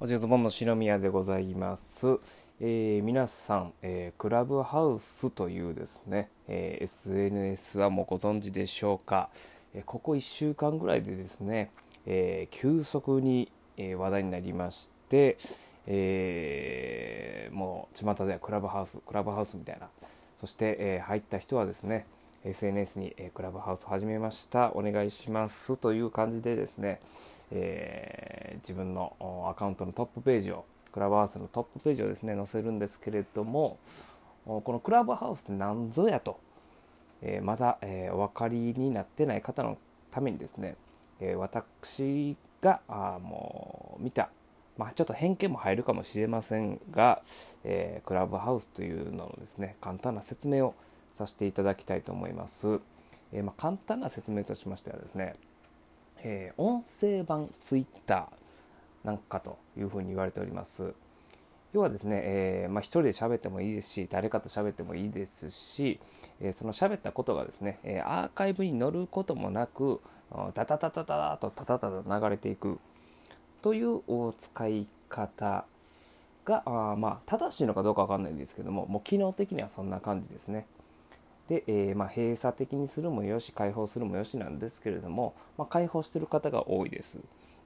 お仕事本の篠宮でございます。えー、皆さん、えー、クラブハウスというですね、えー、SNS はもうご存知でしょうか、えここ1週間ぐらいでですね、え急速に、え話題になりまして、えもう巷ではクラブハウスクラブハウスみたいな。そして、え入った人はですね SNS に、えクラブハウス始めました。お願いします。という感じでですね、えー、自分のアカウントのトップページをクラブハウスのトップページをですね載せるんですけれどもこのクラブハウスって何ぞやと、えー、まだ、えー、お分かりになってない方のためにですね、え私があもう見たまあ、ちょっと偏見も入るかもしれませんが、えー、クラブハウスというののですね簡単な説明をさせていただきたいと思います。え、まあ、簡単な説明としましてはですね、えー、音声版ツイッターなんかというふうに言われております。要はですね、えー、まあ、一人で喋ってもいいですし誰かと喋ってもいいですし、えー、その喋ったことがですね、えー、アーカイブに載ることもなくダタタタタとタタタタ流れていくという使い方があまあ正しいのかどうかわかんないんですけどももう機能的にはそんな感じですね。で、えー、まあ、閉鎖的にするもよし開放するもよしなんですけれども、まあ、開放してる方が多いです。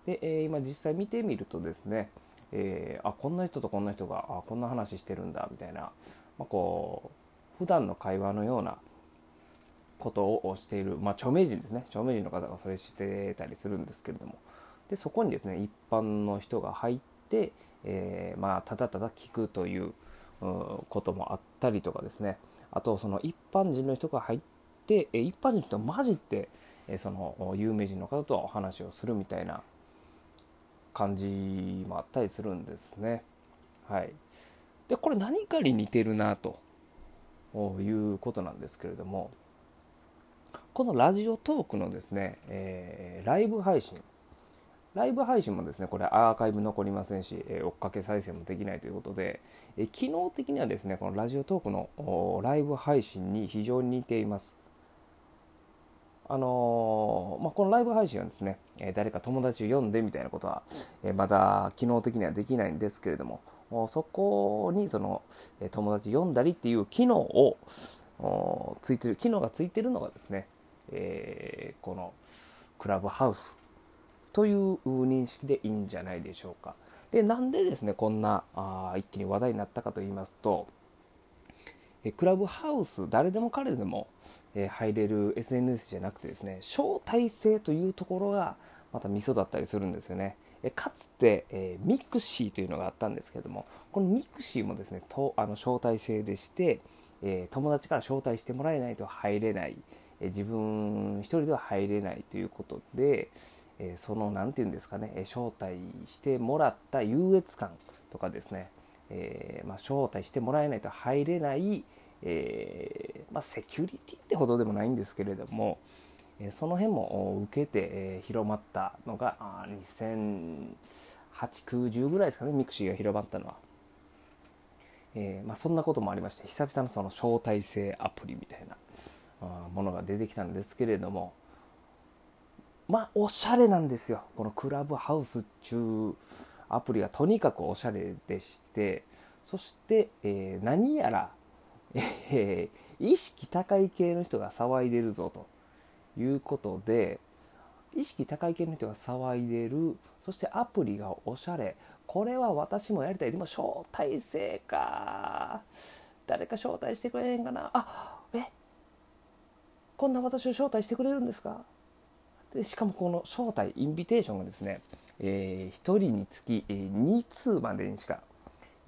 で、えー、今実際見てみるとですね、えー、あこんな人とこんな人があこんな話してるんだみたいな、まあ、こう普段の会話のようなことをしている、まあ、著名人ですね。著名人の方がそれしてたりするんですけれども。でそこにですね一般の人が入って、えー、まあただただ聞くということもあったりとかですね。あとその一般人の人が入って一般人と混じってその有名人の方とお話をするみたいな感じもあったりするんですね。はい、でこれ何かに似てるなということなんですけれどもこのラジオトークのですね、えー、ライブ配信ライブ配信もですね、これアーカイブ残りませんし、え追っかけ再生もできないということで、え機能的にはですね、このラジオトークのライブ配信に非常に似ています。あのー、まあ、このライブ配信はですね、え誰か友達を読んでみたいなことは、えまだ機能的にはできないんですけれども、そこにその、え友達読んだりっていう機能をついてる、機能がついてるのがですね、えー、このクラブハウスという認識でいいんじゃないでしょうか。でなんでですねこんなあ一気に話題になったかと言いますとえクラブハウス誰でも彼でも、え入れる SNS じゃなくてですね招待制というところがまたミソだったりするんですよね。えかつて、え mixi というのがあったんですけどもこの mixi もですねとあの招待制でして、え友達から招待してもらえないと入れない、え自分一人では入れないということで、えその何て言うんですかね招待してもらった優越感とかですね、え、まあ、招待してもらえないと入れない、え、まあ、セキュリティってほどでもないんですけれども、えその辺も受けて、え広まったのが2008、9、10ぐらいですかね mixi が広まったのは。えまあ、そんなこともありまして久々のその招待制アプリみたいなものが出てきたんですけれども、まあおしゃれなんですよ。このクラブハウス中アプリがとにかくおしゃれでしてそして、えー、何やら、えー、意識高い系の人が騒いでるぞと。いうことで意識高い系の人が騒いでる。そしてアプリがおしゃれ。これは私もやりたい。でも招待制か。誰か招待してくれへんかな。あえ？こんな私を招待してくれるんですか？でしかもこの招待インビテーションがですね、えー、1人につき、え2通までにしか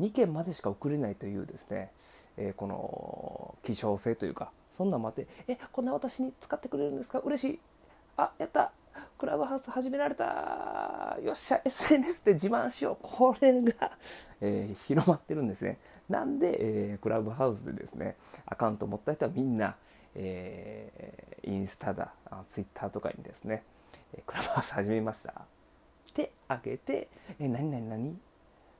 2件までしか送れないというですね、えー、この希少性というかそんなんもあってえこんな私に使ってくれるんですか？嬉しい。あやった。クラブハウス始められた。よっしゃ SNS で自慢しよう。これが、えー、広まってるんですね。なんで、えー、クラブハウスでですねアカウント持った人はみんなえー、インスタだツイッターとかにですねクラブハウス始めました。ってあげて「え何何何？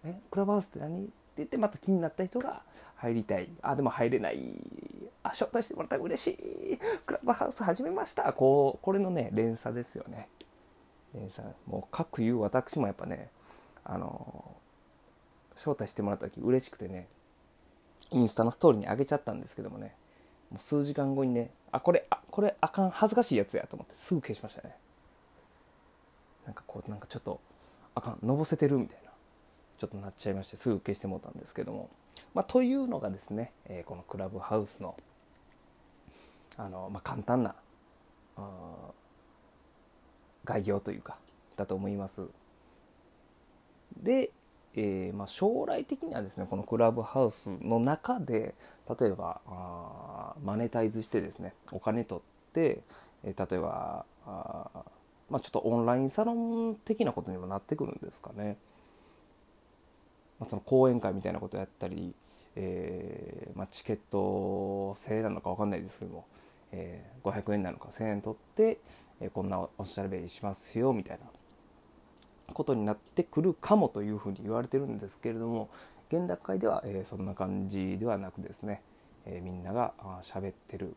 えクラブハウスって何?」って言ってまた気になった人が入りたい。あでも入れない。あ招待してもらったら嬉しい。クラブハウス始めました。こうこれのね連鎖ですよね。連鎖。もう各言う私もやっぱねあの招待してもらった時嬉しくてねインスタのストーリーに上げちゃったんですけどもね。もう数時間後にねあこれあこれあかん恥ずかしいやつやと思ってすぐ消しましたねなんかこうなんかちょっとあかんのぼせてるみたいなちょっとなっちゃいましてすぐ消してもうたんですけどもまあ、というのがですね、えー、このクラブハウスのあの、まあ、簡単な概要というかだと思います。で、えーまあ、将来的にはですねこのクラブハウスの中で例えばあマネタイズしてですねお金取って、えー、例えばあ、まあ、ちょっとオンラインサロン的なことにもなってくるんですかね。まあ、その講演会みたいなことをやったり、えーま、チケット1000円なのか分かんないですけども、え、500円なのか1000円取って、え、こんなおしゃべりしますよみたいなことになってくるかもというふうに言われてるんですけれども現段階では、えー、そんな感じではなくですね、えー、みんなが喋ってる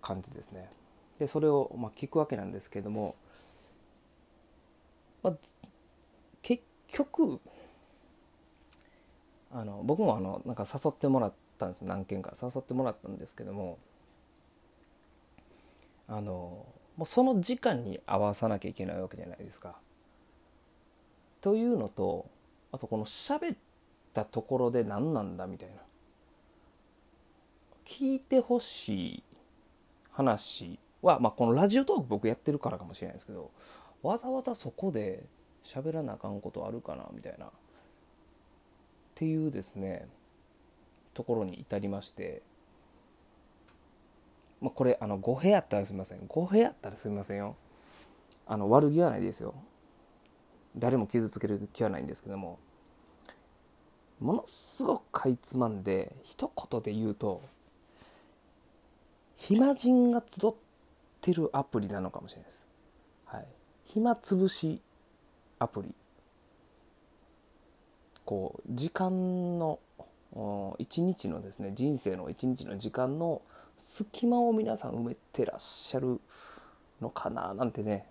感じですね。でそれを、まあ、聞くわけなんですけれども、まあ、結局あの僕もあのなんか誘ってもらったんです何件か誘ってもらったんですけどもあのもうその時間に合わさなきゃいけないわけじゃないですか。というのとあとこの喋ったところで何なんだみたいな。聞いてほしい話は、まあ、このラジオトーク僕やってるからかもしれないですけどわざわざそこで喋らなあかんことあるかなみたいな。っていうですねところに至りまして、まあ、これあの語弊あったらすみません。語弊あったらすみませんよ。あの悪気はないですよ。誰も傷つける気はないんですけどもものすごくかいつまんで一言で言うと暇人が集ってるアプリなのかもしれないです。はい、暇つぶしアプリこう時間の一日のですね人生の一日の時間の隙間を皆さん埋めてらっしゃるのかななんてね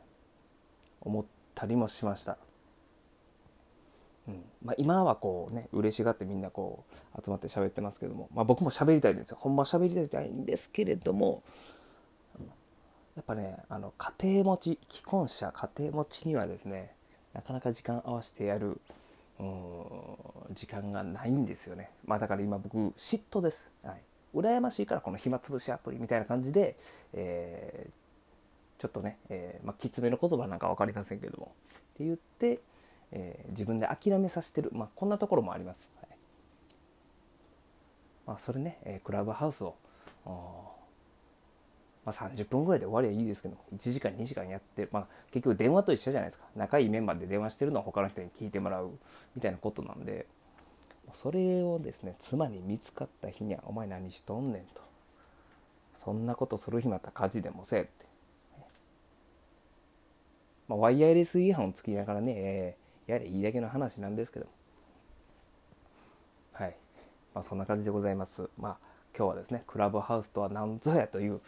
思ったりもしました。うんまあ、今はこうね嬉しがってみんなこう集まって喋ってますけども、まあ、僕も喋りたいんですよほんま喋りたいんですけれどもやっぱねあの家庭持ち既婚者家庭持ちにはですねなかなか時間合わせてやる時間がないんですよね。まあだから今僕嫉妬です。はい。羨ましいからこの暇つぶしアプリみたいな感じで、えー、ちょっとね、えー、まあ、きつめの言葉なんか分かりませんけどもって言って、えー、自分で諦めさせてる、まあ、こんなところもあります。はい。まあ、それね、えクラブハウスをまあ、30分ぐらいで終わりはいいですけど1時間2時間やって、まあ、結局電話と一緒じゃないですか。仲いいメンバーで電話してるのは他の人に聞いてもらうみたいなことなんでそれをですね妻に見つかった日には「お前何しとんねん」と「そんなことする日また火事でもせえ」って、まあ、ワイヤレス違反をつきながらね、えー、やれいいだけの話なんですけどはい、まあ、そんな感じでございます。まあ今日はですねクラブハウスとは何ぞやという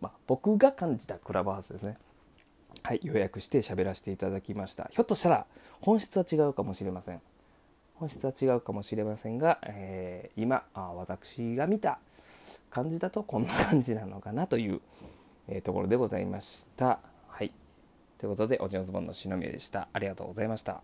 まあ、僕が感じたクラブハウスですね。はい予約して喋らせていただきました。ひょっとしたら本質は違うかもしれません。本質は違うかもしれませんが、えー、今あ私が見た感じだとこんな感じなのかなという、えー、ところでございました。ということでおじのズボンの篠宮でした。ありがとうございました。